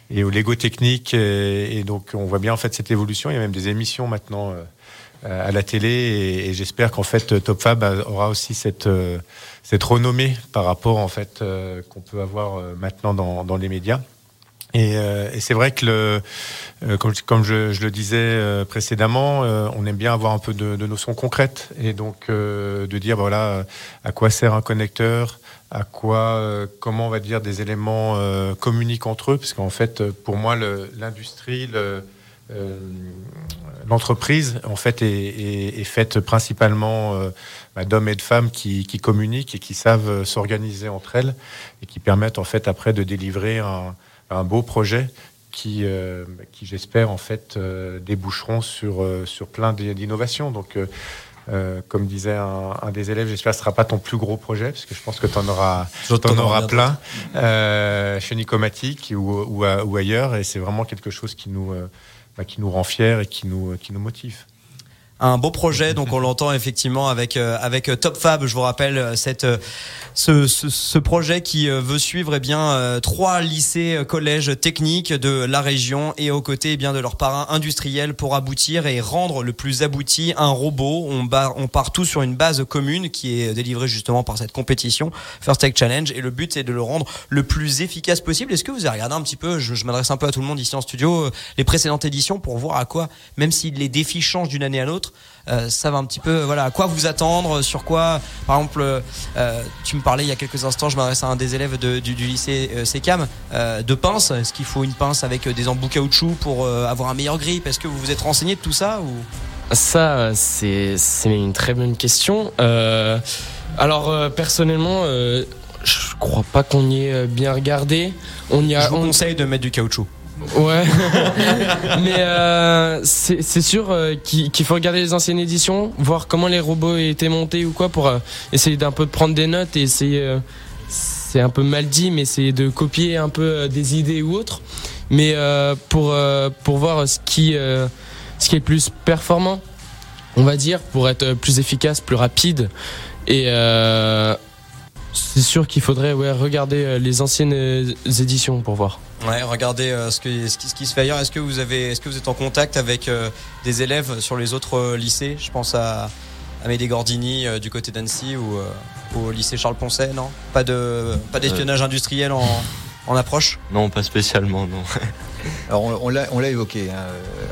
et au Lego technique, et, donc on voit bien en fait cette évolution. Il y a même des émissions maintenant à la télé, et, et j'espère qu'en fait Top Fab aura aussi cette cette renommée par rapport en fait qu'on peut avoir maintenant dans, dans les médias. Et, euh, et c'est vrai que, le, euh, comme, comme je, je, le disais euh, précédemment, on aime bien avoir un peu de, de notions concrètes et donc de dire voilà à quoi sert un connecteur, à quoi, comment on va dire des éléments communiquent entre eux, parce qu'en fait, pour moi, l'industrie, l'entreprise, en fait, est, est, est, faite principalement bah, d'hommes et de femmes qui, qui, communiquent et qui savent s'organiser entre elles et qui permettent en fait après de délivrer un un beau projet qui, euh, qui j'espère, en fait, euh, déboucheront sur, euh, sur plein d'innovations. Donc, Euh, comme disait un, un des élèves, j'espère que ce sera pas ton plus gros projet, parce que je pense que tu en auras, t'en auras plein chez Nicomatic ou, ou, ou ailleurs, et c'est vraiment quelque chose qui nous, bah, qui nous rend fiers et qui nous, qui nous motive. Un beau projet donc on l'entend effectivement avec euh, avec euh, Top Fab. Je vous rappelle euh, cette ce, ce, ce projet qui veut suivre eh bien trois lycées collèges techniques de la région et aux côtés eh bien de leurs parrains industriels pour aboutir et rendre le plus abouti un robot. On, ba- on part tout sur une base commune qui est délivrée justement par cette compétition First Tech Challenge. Et le but est de le rendre le plus efficace possible. Est-ce que vous avez regardé un petit peu je, je m'adresse un peu à tout le monde ici en studio les précédentes éditions pour voir à quoi même si les défis changent d'une année à l'autre euh, ça va un petit peu voilà à quoi vous attendre sur quoi par exemple euh, tu me parlais il y a quelques instants je m'adresse à un des élèves de- du, du lycée euh, SECAM euh, de pince est-ce qu'il faut une pince avec des embouts caoutchouc pour avoir un meilleur grip? Est-ce que vous vous êtes renseigné de tout ça ou? Ça, c'est une très bonne question. Alors, personnellement, je crois pas qu'on y ait bien regardé. On y a, je vous on- conseille de mettre du caoutchouc Ouais. Mais euh, c'est c'est sûr euh, qu'il faut regarder les anciennes éditions, voir comment les robots étaient montés ou quoi pour euh, essayer d'un peu de prendre des notes et essayer. c'est un peu mal dit, mais essayer de copier un peu des idées ou autres. Mais pour pour voir ce qui ce qui est plus performant, on va dire, pour être plus efficace, plus rapide et c'est sûr qu'il faudrait regarder les anciennes éditions pour voir. Ouais, regardez euh, ce, que, ce, qui, ce qui se fait ailleurs. Est-ce que vous avez, est-ce que vous êtes en contact avec euh, des élèves sur les autres euh, lycées? Je pense à Amédée Gordini euh, du côté d'Annecy ou euh, au lycée Charles Poncet, non? Pas de, pas d'espionnage industriel en, en approche? Non, pas spécialement, non. Alors on, on l'a évoqué, hein.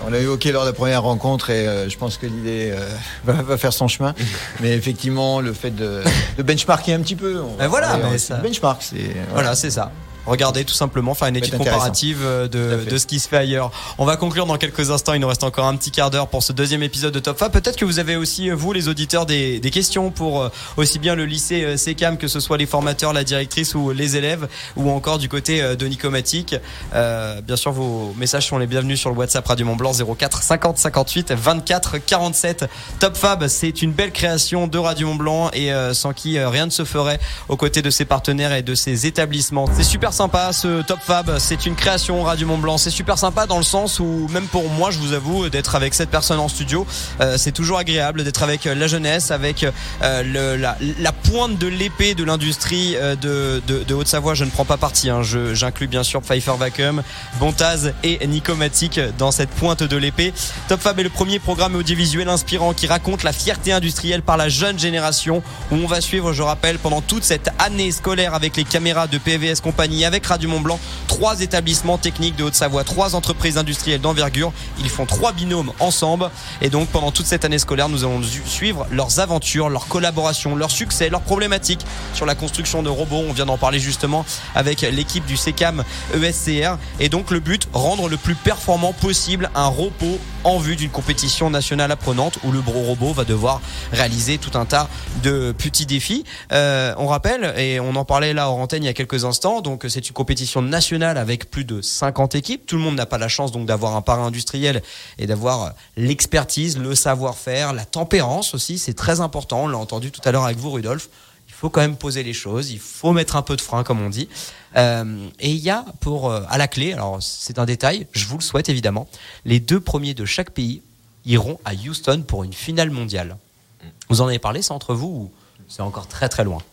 On l'a évoqué lors de la première rencontre et euh, je pense que l'idée euh, va, va faire son chemin. mais effectivement, le fait de, de benchmarker un petit peu. on Mais voilà, mais ça- benchmark, c'est Voilà, c'est ça. Regardez tout simplement, faire une étude comparative euh, de, de ce qui se fait ailleurs. On va conclure dans quelques instants. Il nous reste encore un petit quart d'heure pour ce deuxième épisode de Top Fab. Peut-être que vous avez aussi, euh, vous, les auditeurs, des, des questions pour euh, aussi bien le lycée SECAM, que ce soit les formateurs, la directrice ou les élèves, ou encore du côté de Nicomatic. Euh, bien sûr, vos messages sont les bienvenus sur le WhatsApp Radio Mont Blanc 04 50 58 24 47. Top Fab, c'est une belle création de Radio Mont Blanc et sans qui rien ne se ferait aux côtés de ses partenaires et de ses établissements. C'est super sympa ce Top Fab, c'est une création Radio Mont Blanc. C'est super sympa dans le sens où même pour moi, je vous avoue, d'être avec cette personne en studio, euh, c'est toujours agréable d'être avec euh, la jeunesse, avec euh, la, pointe de l'épée de l'industrie de, Haute-Savoie. Je ne prends pas parti, hein. J'inclus bien sûr Pfeiffer Vacuum, Bontaz et Nicomatic dans cette pointe de l'épée. Top Fab est le premier programme audiovisuel inspirant qui raconte la fierté industrielle par la jeune génération où on va suivre, je rappelle, pendant toute cette année scolaire avec les caméras de PVS Compagnie, avec Radio Mont Blanc, trois établissements techniques de Haute-Savoie, trois entreprises industrielles d'envergure. Ils font trois binômes ensemble et donc pendant toute cette année scolaire, nous allons su- suivre leurs aventures, leurs collaborations, leurs succès, leurs problématiques sur la construction de robots. On vient d'en parler justement avec l'équipe du SECAM ESCR et donc le but, rendre le plus performant possible un robot en vue d'une compétition nationale apprenante où le gros robot va devoir réaliser tout un tas de petits défis. Euh, on rappelle, et on en parlait là en antenne il y a quelques instants, donc c'est une compétition nationale avec plus de 50 équipes. Tout le monde n'a pas la chance donc d'avoir un parrain industriel et d'avoir l'expertise, le savoir-faire, la tempérance aussi, c'est très important. On l'a entendu tout à l'heure avec vous, Rudolf. Il faut quand même poser les choses, il faut mettre un peu de frein, comme on dit. Euh, et il y a pour euh, à la clé, alors c'est un détail, je vous le souhaite évidemment, les deux premiers de chaque pays iront à Houston pour une finale mondiale. Vous en avez parlé, ça entre vous ou c'est encore très très loin?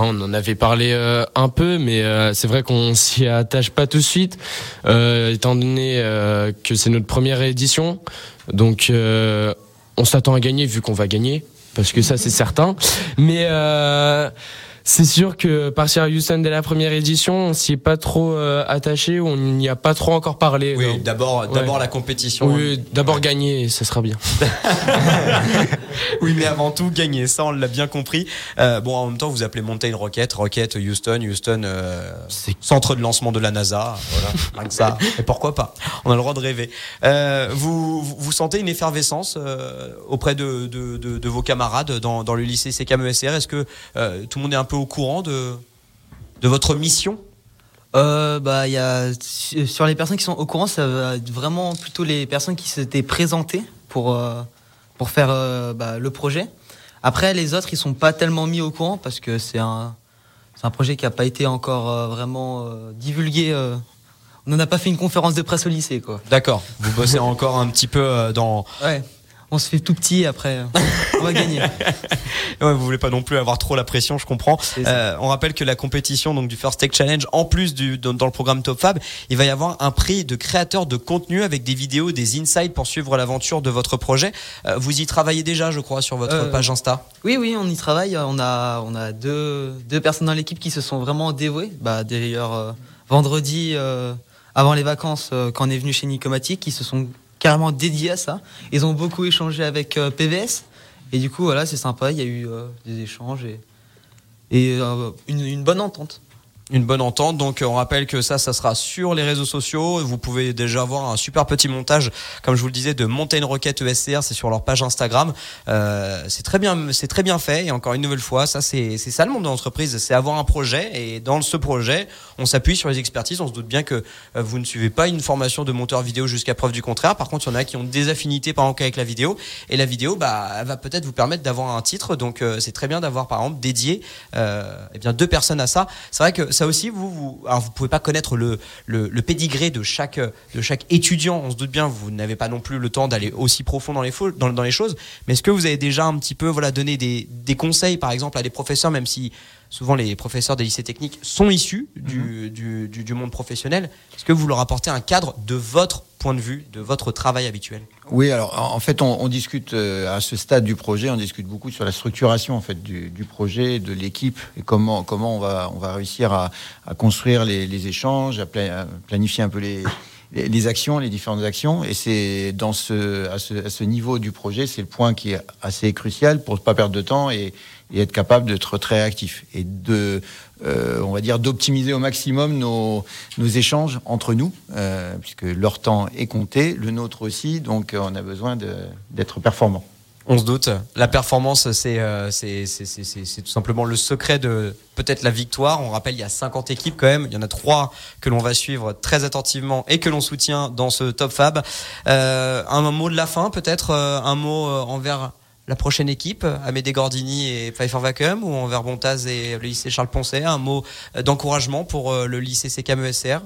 On en avait parlé euh, un peu, mais euh, c'est vrai qu'on s'y attache pas tout de suite, euh, étant donné que c'est notre première édition. Donc, on s'attend à gagner vu qu'on va gagner, parce que ça c'est certain. Mais c'est sûr que partir à Houston dès la première édition, on s'y est pas trop euh, attaché, on n'y a pas trop encore parlé. Oui, d'abord d'abord Ouais. la compétition. Oui, d'abord gagner, ça sera bien. Oui, mais avant tout, gagner, ça on l'a bien compris. Euh, bon, en même temps, vous appelez Mountain Rocket, Rocket Houston, Houston, euh, centre de lancement de la NASA, voilà, rien que ça. Et pourquoi pas On a le droit de rêver. Vous, vous sentez une effervescence auprès de, de, de, de vos camarades dans, dans le lycée CKM ESR Est-ce que tout le monde est un peu au courant de, de votre mission? Euh, bah, y a sur les personnes qui sont au courant, ça va être vraiment plutôt les personnes qui s'étaient présentées pour euh, pour faire bah, le projet. Après, les autres, ils sont pas tellement mis au courant parce que c'est un, c'est un projet qui n'a pas été encore vraiment divulgué on n'en a pas fait une conférence de presse au lycée, quoi. D'accord. Vous bossez encore un petit peu dans. Ouais on se fait tout petit après on va gagner. ouais, vous voulez pas non plus avoir trop la pression, je comprends. Euh, on rappelle que la compétition donc du First Tech Challenge, en plus du dans, le programme Top Fab, il va y avoir un prix de créateur de contenu avec des vidéos, des insights pour suivre l'aventure de votre projet. Euh, vous y travaillez déjà, je crois, sur votre euh, page Insta. Oui, oui, on y travaille. On a on a deux deux personnes dans l'équipe qui se sont vraiment dévouées. Bah d'ailleurs vendredi avant les vacances, quand on est venu chez Nicomatic, qui se sont carrément dédié à ça. Ils ont beaucoup échangé avec euh, PVS. Et du coup, voilà, c'est sympa. Il y a eu euh, des échanges et, euh, une, bonne entente une bonne entente. Donc on rappelle que ça, ça sera sur les réseaux sociaux. Vous pouvez déjà voir un super petit montage, comme je vous le disais, de Montaigne Rocket ESCR. C'est sur leur page Instagram. Euh, c'est très bien, c'est très bien fait. Et encore une nouvelle fois, ça c'est ça le monde de l'entreprise, c'est avoir un projet. Et dans ce projet, on s'appuie sur les expertises. On se doute bien que euh, vous ne suivez pas une formation de monteur vidéo jusqu'à preuve du contraire. Par contre, il y en a qui ont des affinités par exemple avec la vidéo. Et la vidéo, bah, elle va peut-être vous permettre d'avoir un titre. Donc euh, c'est très bien d'avoir par exemple dédié euh, eh bien deux personnes à ça. C'est vrai que ça aussi, vous, vous, alors vous pouvez pas connaître le, le, le, pédigré de chaque, de chaque étudiant. On se doute bien, vous n'avez pas non plus le temps d'aller aussi profond dans les, dans, dans les choses. Mais est-ce que vous avez déjà un petit peu, voilà, donné des, des conseils, par exemple, à des professeurs, même si souvent les professeurs des lycées techniques sont issus du, mhm. du, du, du, monde professionnel. Est-ce que vous leur apportez un cadre de votre point de vue, de votre travail habituel Oui, alors en fait, on, discute euh, à ce stade du projet, on discute beaucoup sur la structuration en fait du, projet, de l'équipe et comment comment on va on va réussir à, à construire les, les, échanges, à, planifier un peu les les actions, les différentes actions. Et c'est dans ce à, ce, à ce niveau du projet, c'est le point qui est assez crucial pour ne pas perdre de temps et, et être capable d'être très actif et de, euh, on va dire, d'optimiser au maximum nos, échanges entre nous, euh, puisque leur temps est compté, le nôtre aussi, donc euh, on a besoin d'être performant. On se doute. La performance, c'est tout simplement le secret de peut-être la victoire. On rappelle, il y a 50 équipes quand même. Il y en a trois que l'on va suivre très attentivement et que l'on soutient dans ce Top Fab. Un mot de la fin, peut-être un mot envers la prochaine équipe, Amédée Gordini et Pfeiffer Vacuum, ou envers Bontaz et le lycée Charles Poncet, un mot d'encouragement pour euh, le lycée CKMESR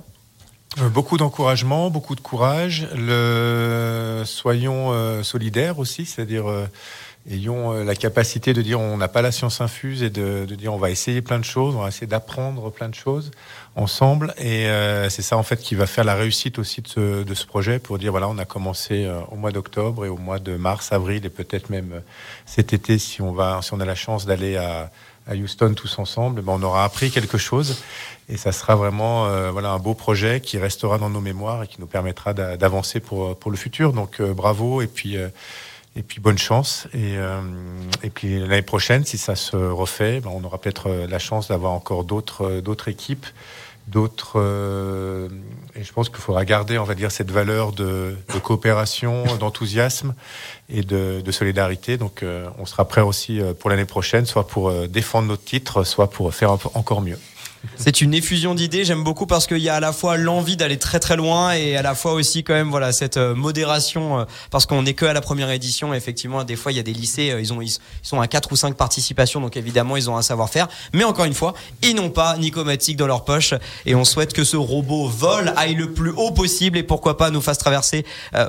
euh, Beaucoup d'encouragement, beaucoup de courage. Le... Soyons euh, solidaires aussi, c'est-à-dire ayons la capacité de dire on n'a pas la science infuse et de, de, dire on va essayer plein de choses, on va essayer d'apprendre plein de choses ensemble. Et euh, c'est ça en fait qui va faire la réussite aussi de ce, de ce projet pour dire voilà on a commencé euh, au mois d'octobre et au mois de mars, avril et peut-être même euh, cet été si on va si on a la chance d'aller à, à Houston tous ensemble, ben on aura appris quelque chose et ça sera vraiment voilà un beau projet qui restera dans nos mémoires et qui nous permettra d'avancer pour pour le futur. Donc bravo et puis et puis bonne chance. Et, euh, et puis l'année prochaine, si ça se refait, ben, on aura peut-être euh, la chance d'avoir encore d'autres euh, d'autres équipes, d'autres. et je pense qu'il faudra garder, on va dire, cette valeur de, de coopération, d'enthousiasme et de, de, solidarité. Donc, on sera prêt aussi pour l'année prochaine, soit pour défendre notre titre, soit pour faire encore mieux. C'est une effusion d'idées. J'aime beaucoup parce qu'il y a à la fois l'envie d'aller très très loin et à la fois aussi quand même voilà cette euh, modération euh, parce qu'on n'est que à la première édition. Effectivement, des fois il y a des lycées, euh, ils ont ils sont à quatre ou cinq participations, donc évidemment ils ont un savoir-faire. Mais encore une fois, ils n'ont pas Nicomatique dans leur poche et on souhaite que ce robot vole, aille le plus haut possible et pourquoi pas nous fasse traverser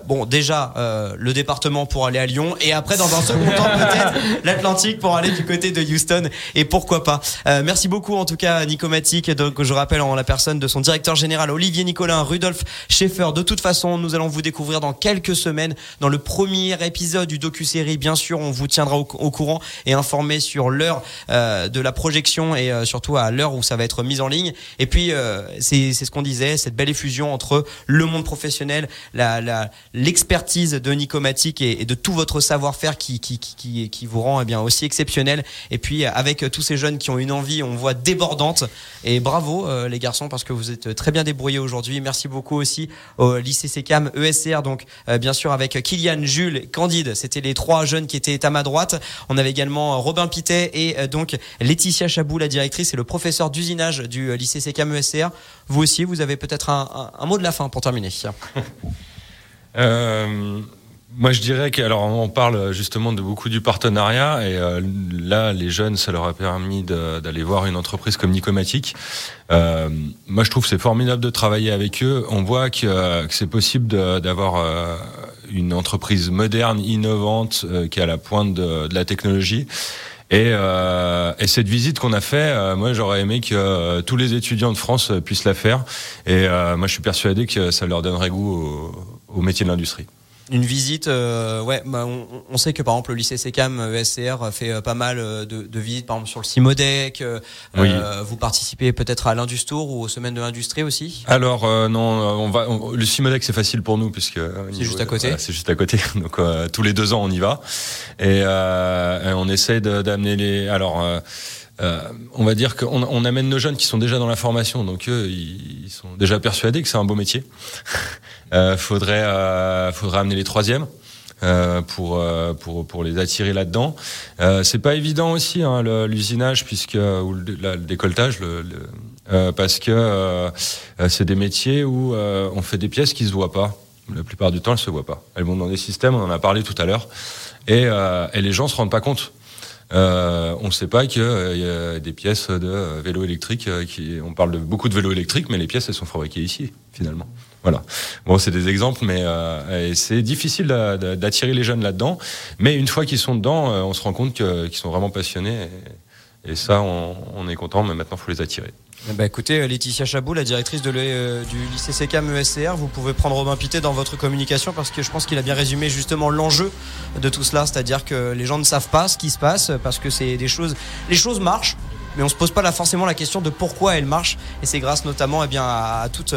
bon déjà le département pour aller à Lyon et après dans un second temps peut-être l'Atlantique pour aller du côté de Houston et pourquoi pas. merci beaucoup en tout cas Nicomatique donc je rappelle en la personne de son directeur général Olivier Nicolin, Rudolf Schaeffer. De toute façon, nous allons vous découvrir dans quelques semaines dans le premier épisode du docu-série. Bien sûr, on vous tiendra au, courant et informé sur l'heure euh, de la projection et euh, surtout à l'heure où ça va être mis en ligne. Et puis euh, c'est ce qu'on disait, cette belle effusion entre le monde professionnel, l'expertise de Nicomatic et, de tout votre savoir-faire qui vous rend eh bien aussi exceptionnel. Et puis avec tous ces jeunes qui ont une envie, on voit débordante et bravo euh, les garçons parce que vous êtes très bien débrouillés aujourd'hui. Merci beaucoup aussi au lycée SECAM ESCR, donc euh, bien sûr avec Kylian, Jules, Candide. C'était les trois jeunes qui étaient à ma droite. On avait également Robin Pitet et euh, donc Laetitia Chabou, la directrice et le professeur d'usinage du lycée SECAM ESCR. Vous aussi, vous avez peut-être un, un, mot de la fin pour terminer. moi, je dirais que alors on parle justement de beaucoup du partenariat et euh, là, les jeunes, ça leur a permis d'aller voir une entreprise comme Nicomatic. Euh, moi, je trouve c'est formidable de travailler avec eux. On voit que, que c'est possible d'avoir euh, une entreprise moderne, innovante, euh, qui est à la pointe de, de la technologie. Et, euh, et, cette visite qu'on a fait, moi j'aurais aimé que tous les étudiants de France puissent la faire. Et moi je suis persuadé que ça leur donnerait goût au, au métier de l'industrie une visite, euh, ouais, bah, on, on, sait que par exemple le lycée SECAM ESCR euh, fait euh, pas mal de, de, visites, par exemple sur le Cimodec. Oui. vous participez peut-être à l'Industour ou aux semaines de l'industrie aussi Alors non, on va. le Cimodec c'est facile pour nous puisque c'est juste à côté. c'est juste à côté, donc tous les deux ans on y va et, et on essaie d'amener les. Alors. Euh, on va dire qu'on on amène nos jeunes qui sont déjà dans la formation, donc eux, ils sont déjà persuadés que c'est un beau métier. euh, faudrait, euh, faudrait amener les troisièmes. Euh, pour, euh, pour pour les attirer là-dedans. Euh, c'est pas évident aussi hein, l'usinage puisque ou le, le décolletage, le, le parce que c'est des métiers où on fait des pièces qui se voient pas. La plupart du temps, elles se voient pas. Elles vont dans des systèmes, on en a parlé tout à l'heure, et, et les gens se rendent pas compte. Euh, on ne sait pas qu'il euh, y a des pièces de euh, vélo électrique qui, on parle de beaucoup de vélos électriques, mais les pièces elles sont fabriquées ici finalement. Voilà. Bon, c'est des exemples, mais euh, c'est difficile d'attirer les jeunes là-dedans. Mais une fois qu'ils sont dedans, on se rend compte qu'ils sont vraiment passionnés. Ça, on, est content, mais maintenant, il faut les attirer. Bah écoutez, euh, Laetitia Chabot, la directrice euh, du lycée CKM ESCR, vous pouvez prendre Robin Pité dans votre communication parce que je pense qu'il a bien résumé justement l'enjeu de tout cela, c'est-à-dire que les gens ne savent pas ce qui se passe parce que c'est des choses, les choses marchent, mais on se pose pas là forcément la question de pourquoi elle marche. Et c'est grâce notamment eh bien, à, toute,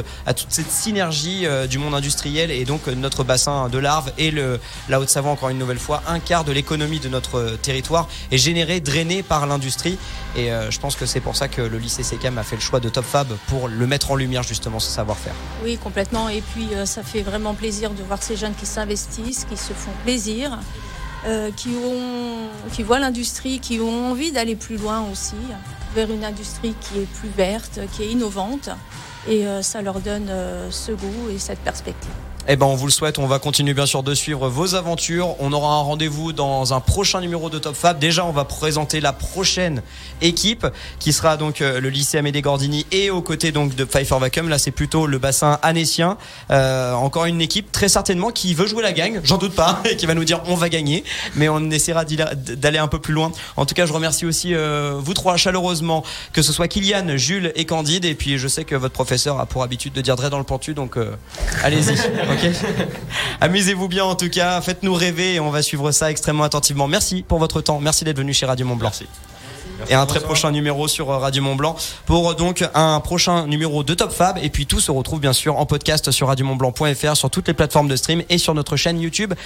cette synergie euh, du monde industriel et donc euh, notre bassin de larves et la Haute-Savoie, encore une nouvelle fois, un quart de l'économie de notre territoire est généré, drainé par l'industrie. Et euh, je pense que c'est pour ça que le lycée SECAM a fait le choix de Top Fab pour le mettre en lumière justement ce savoir-faire. Oui, complètement. Et puis ça fait vraiment plaisir de voir ces jeunes qui s'investissent, qui se font plaisir. Euh, qui, ont, qui voient l'industrie, qui ont envie d'aller plus loin aussi, vers une industrie qui est plus verte, qui est innovante. Et euh, ça leur donne euh, ce goût et cette perspective. Eh ben, on vous le souhaite. On va continuer bien sûr de suivre vos aventures. On aura un rendez-vous dans un prochain numéro de Top Fab. Déjà, on va présenter la prochaine équipe qui sera donc euh, le lycée Amédée Gordini et aux côtés donc de Pfeiffer Vacuum. Là, c'est plutôt le bassin anécien. Euh, encore une équipe très certainement qui veut jouer la gagne. J'en doute pas et qui va nous dire on va gagner. Mais on essaiera d'aller un peu plus loin. En tout cas, je remercie aussi euh, vous trois chaleureusement, que ce soit Kylian, Jules et Candide. Et puis, je sais que votre professeur a pour habitude de dire Dre dans le pentu, donc euh, allez-y. Ok. Amusez-vous bien en tout cas, faites-nous rêver et on va suivre ça extrêmement attentivement. Merci pour votre temps, merci d'être venu chez Radio Mont Blanc. et un très prochain numéro sur euh, Radio Mont Blanc pour donc un prochain numéro de Top Fab et puis tout se retrouve bien sûr en podcast sur radiomontblanc.fr sur toutes les plateformes de stream et sur notre chaîne YouTube